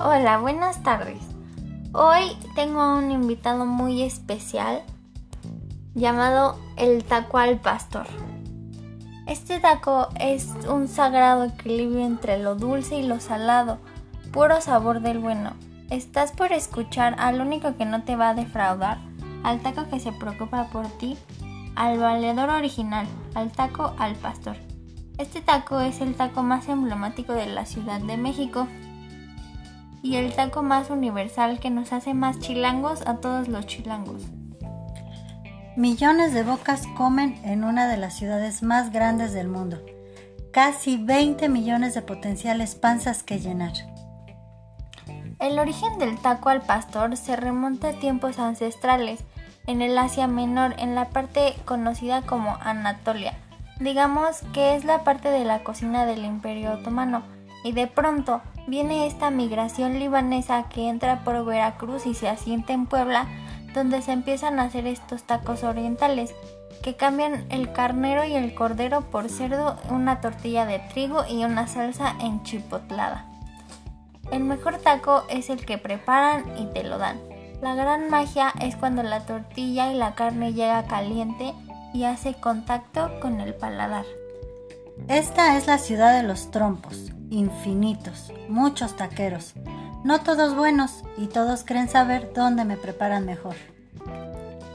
Hola, buenas tardes. Hoy tengo a un invitado muy especial llamado el taco al pastor. Este taco es un sagrado equilibrio entre lo dulce y lo salado, puro sabor del bueno. Estás por escuchar al único que no te va a defraudar, al taco que se preocupa por ti, al valedor original, al taco al pastor. Este taco es el taco más emblemático de la Ciudad de México y el taco más universal que nos hace más chilangos a todos los chilangos. Millones de bocas comen en una de las ciudades más grandes del mundo. Casi 20 millones de potenciales panzas que llenar. El origen del taco al pastor se remonta a tiempos ancestrales, en el Asia Menor, en la parte conocida como Anatolia. Digamos que es la parte de la cocina del Imperio Otomano y de pronto viene esta migración libanesa que entra por Veracruz y se asienta en Puebla, donde se empiezan a hacer estos tacos orientales, que cambian el carnero y el cordero por cerdo, una tortilla de trigo y una salsa enchipotlada. El mejor taco es el que preparan y te lo dan. La gran magia es cuando la tortilla y la carne llega caliente y hace contacto con el paladar. Esta es la ciudad de los trompos, infinitos, muchos taqueros, no todos buenos y todos creen saber dónde me preparan mejor.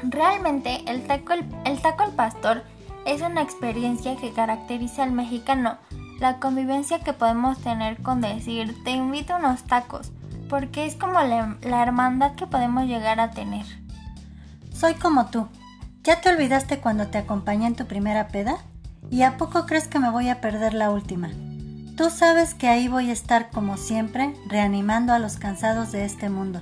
Realmente el taco, el, taco al pastor es una experiencia que caracteriza al mexicano, la convivencia que podemos tener con decir te invito a unos tacos, porque es como la, la hermandad que podemos llegar a tener. Soy como tú. ¿Ya te olvidaste cuando te acompañé en tu primera peda? ¿Y a poco crees que me voy a perder la última? Tú sabes que ahí voy a estar como siempre, reanimando a los cansados de este mundo,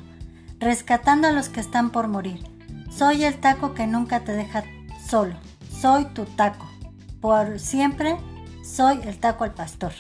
rescatando a los que están por morir. Soy el taco que nunca te deja solo. Soy tu taco. Por siempre soy el taco al pastor.